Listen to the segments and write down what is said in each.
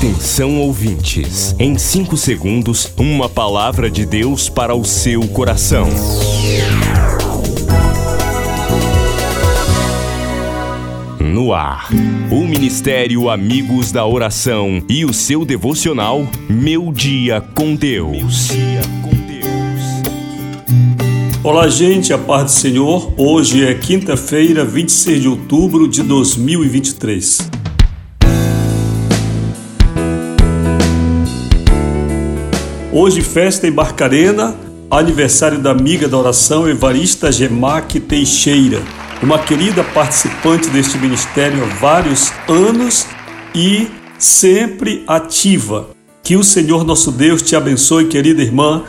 Atenção ouvintes, em 5 segundos, uma palavra de Deus para o seu coração. No ar, o Ministério Amigos da Oração e o seu devocional Meu Dia com Deus. Olá, gente, a paz do Senhor. Hoje é quinta-feira, 26 de outubro de 2023. Hoje, festa em Barcarena, aniversário da amiga da oração Evarista Gemac Teixeira, uma querida participante deste ministério há vários anos e sempre ativa. Que o Senhor nosso Deus te abençoe, querida irmã,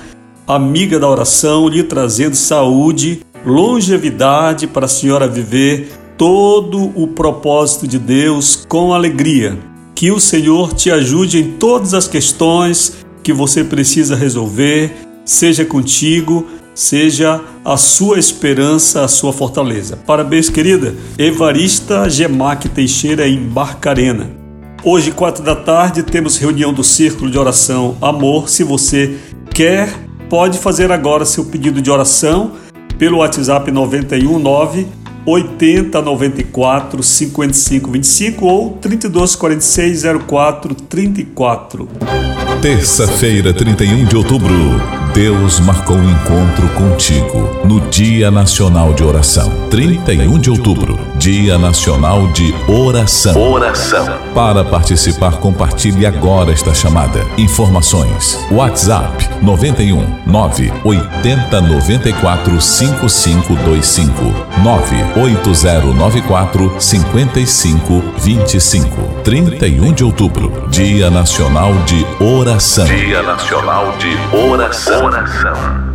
amiga da oração, lhe trazendo saúde, longevidade para a senhora viver todo o propósito de Deus com alegria. Que o Senhor te ajude em todas as questões que você precisa resolver, seja contigo, seja a sua esperança, a sua fortaleza. Parabéns, querida Evarista Gemac Teixeira em Barcarena. Hoje, quatro da tarde, temos reunião do Círculo de Oração Amor. Se você quer, pode fazer agora seu pedido de oração pelo WhatsApp 919 80 94 55 25 ou 32 46 04 34. Terça-feira, 31 de outubro. Deus marcou um encontro contigo no Dia Nacional de Oração. 31 de outubro, Dia Nacional de Oração. Oração. Para participar, compartilhe agora esta chamada. Informações: WhatsApp 91 9 80 94 5525 98094 5525. 31 de outubro, Dia Nacional de Oração. Dia Nacional de Oração. Oração.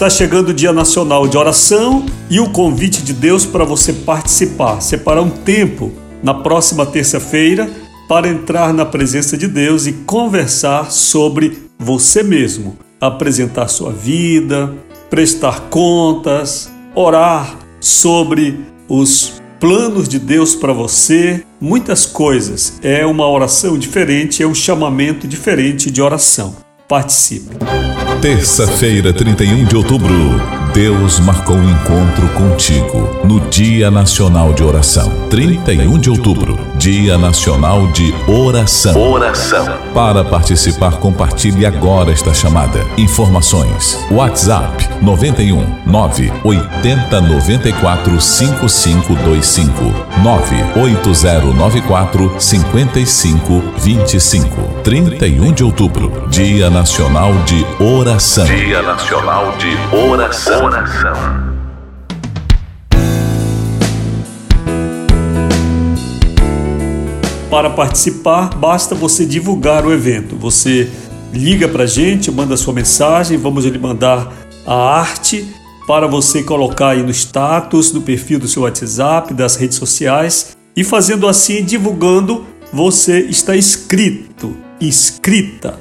Está chegando o Dia Nacional de Oração e o convite de Deus para você participar, separar um tempo na próxima terça-feira para entrar na presença de Deus e conversar sobre você mesmo, apresentar sua vida, prestar contas, orar sobre os planos de Deus para você, muitas coisas. É uma oração diferente, é um chamamento diferente de oração. Participe. Terça-feira, 31 de outubro. Deus marcou um encontro contigo no Dia Nacional de Oração. 31 de outubro, Dia Nacional de Oração. Oração. Para participar, compartilhe agora esta chamada. Informações: WhatsApp 91 9 80 94 5525 98094 5525. 31 de outubro, Dia Nacional de Oração. Dia Nacional de Oração. Oração. Para participar, basta você divulgar o evento. Você liga para a gente, manda sua mensagem, vamos lhe mandar a arte para você colocar aí no status, no perfil do seu WhatsApp, das redes sociais e fazendo assim, divulgando, você está inscrito, inscrita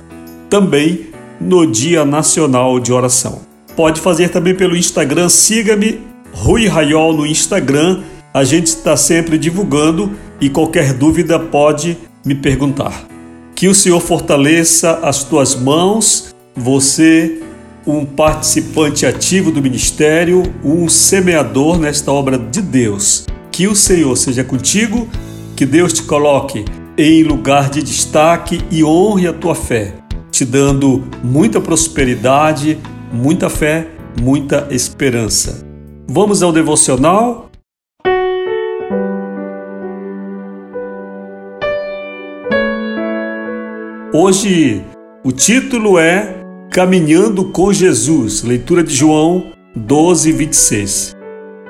também no Dia Nacional de Oração. Pode fazer também pelo Instagram, siga-me, Rui Raiol no Instagram. A gente está sempre divulgando e qualquer dúvida pode me perguntar. Que o Senhor fortaleça as tuas mãos, você, um participante ativo do ministério, um semeador nesta obra de Deus. Que o Senhor seja contigo, que Deus te coloque em lugar de destaque e honre a tua fé, te dando muita prosperidade, muita fé, muita esperança. Vamos ao devocional? Hoje o título é Caminhando com Jesus, leitura de João 12, 26.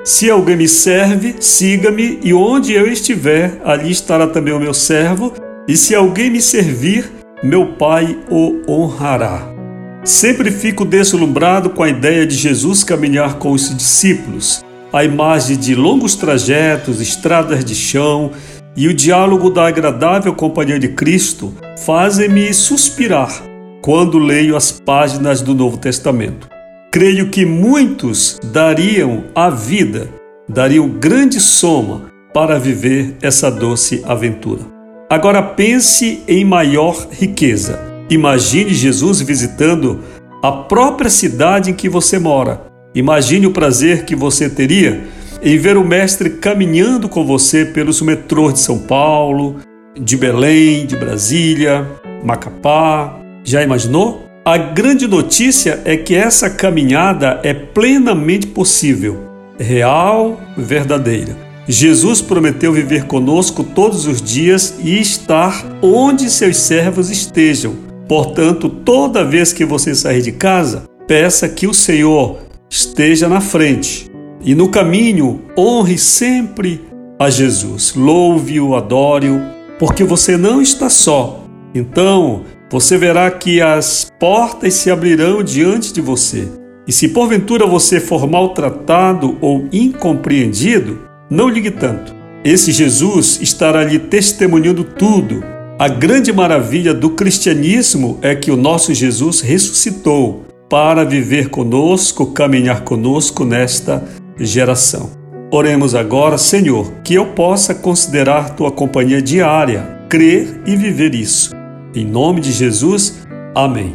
Se alguém me serve, siga-me, e onde eu estiver, ali estará também o meu servo, e se alguém me servir, meu Pai o honrará. Sempre fico deslumbrado com a ideia de Jesus caminhar com os discípulos, a imagem de longos trajetos, estradas de chão e o diálogo da agradável companhia de Cristo fazem-me suspirar quando leio as páginas do Novo Testamento. Creio que muitos dariam a vida dariam grande soma para viver essa doce aventura. Agora pense em maior riqueza. Imagine Jesus visitando a própria cidade em que você mora. Imagine o prazer que você teria em ver o Mestre caminhando com você pelos metrôs de São Paulo, de Belém, de Brasília, Macapá. Já imaginou? A grande notícia é que essa caminhada é plenamente possível, real, verdadeira. Jesus prometeu viver conosco todos os dias e estar onde seus servos estejam. Portanto, toda vez que você sair de casa, peça que o Senhor esteja na frente e no caminho honre sempre a Jesus. Louve-o, adore-o, porque você não está só. Então, você verá que as portas se abrirão diante de você. E se porventura você for maltratado ou incompreendido, não ligue tanto. Esse Jesus estará lhe testemunhando tudo. A grande maravilha do cristianismo é que o nosso Jesus ressuscitou para viver conosco, caminhar conosco nesta geração. Oremos agora, Senhor, que eu possa considerar tua companhia diária, crer e viver isso. Em nome de Jesus, amém.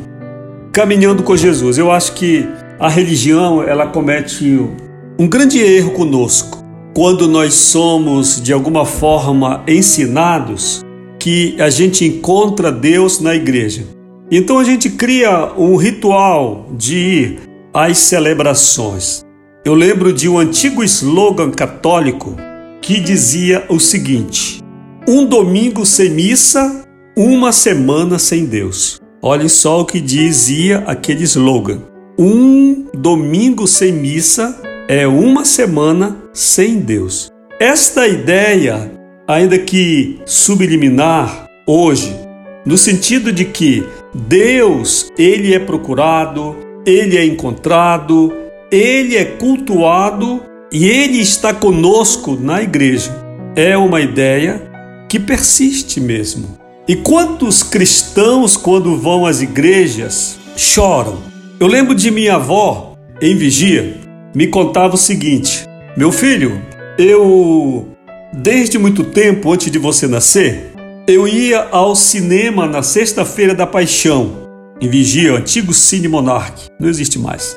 Caminhando com Jesus, eu acho que a religião ela comete um grande erro conosco quando nós somos de alguma forma ensinados que a gente encontra Deus na igreja. Então a gente cria um ritual de ir às celebrações. Eu lembro de um antigo slogan católico que dizia o seguinte: um domingo sem missa, uma semana sem Deus. Olhem só o que dizia aquele slogan: um domingo sem missa é uma semana sem Deus. Esta ideia, ainda que subliminar hoje, no sentido de que Deus, ele é procurado, ele é encontrado, ele é cultuado e ele está conosco na igreja. É uma ideia que persiste mesmo. E quantos cristãos, quando vão às igrejas, choram? Eu lembro de minha avó, em vigia, me contava o seguinte: Meu filho, eu, desde muito tempo antes de você nascer, eu ia ao cinema na Sexta-feira da Paixão, em Vigia, antigo Cine Monarque, não existe mais.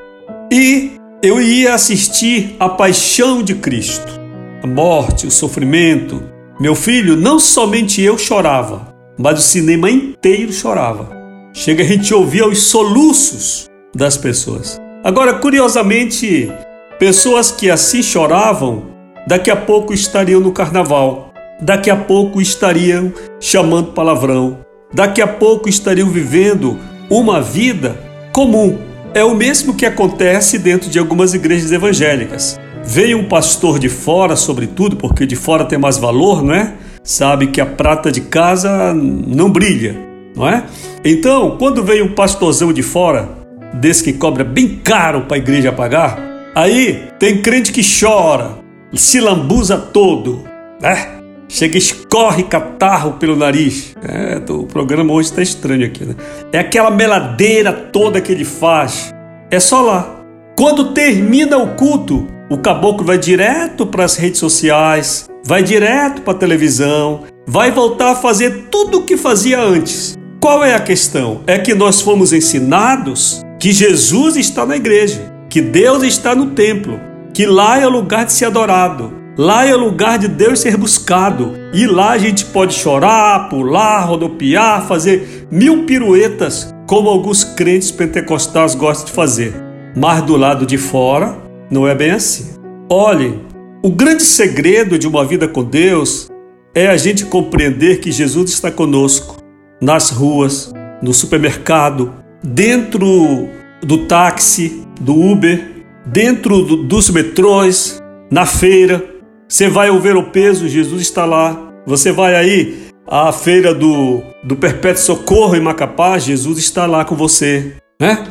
E eu ia assistir a paixão de Cristo, a morte, o sofrimento. Meu filho, não somente eu chorava, mas o cinema inteiro chorava. Chega a gente ouvir os soluços das pessoas. Agora, curiosamente, pessoas que assim choravam, daqui a pouco estariam no carnaval, daqui a pouco estariam chamando palavrão, daqui a pouco estariam vivendo uma vida comum, é o mesmo que acontece dentro de algumas igrejas evangélicas. Vem um pastor de fora, sobretudo, porque de fora tem mais valor, não é? Sabe que a prata de casa não brilha, não é? Então, quando vem um pastorzão de fora, desse que cobra bem caro para a igreja pagar, aí tem crente que chora, se lambuza todo, né? Chega, escorre catarro pelo nariz. É, o programa hoje está estranho aqui, né? É aquela meladeira toda que ele faz. É só lá. Quando termina o culto, o caboclo vai direto para as redes sociais, vai direto para a televisão, vai voltar a fazer tudo o que fazia antes. Qual é a questão? É que nós fomos ensinados que Jesus está na igreja, que Deus está no templo, que lá é o lugar de ser adorado, Lá é o lugar de Deus ser buscado. E lá a gente pode chorar, pular, rodopiar, fazer mil piruetas, como alguns crentes pentecostais gostam de fazer. Mas do lado de fora, não é bem assim. Olhem, o grande segredo de uma vida com Deus é a gente compreender que Jesus está conosco nas ruas, no supermercado, dentro do táxi, do Uber, dentro do, dos metrôs, na feira, você vai ao o peso, Jesus está lá. Você vai aí à feira do, do Perpétuo Socorro em Macapá, Jesus está lá com você. Né?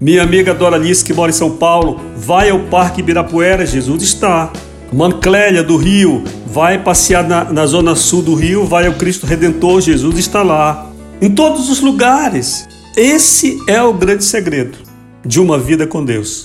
Minha amiga Dora Alice, que mora em São Paulo, vai ao Parque Ibirapuera, Jesus está. Manclélia do Rio, vai passear na, na zona sul do Rio, vai ao Cristo Redentor, Jesus está lá. Em todos os lugares. Esse é o grande segredo de uma vida com Deus.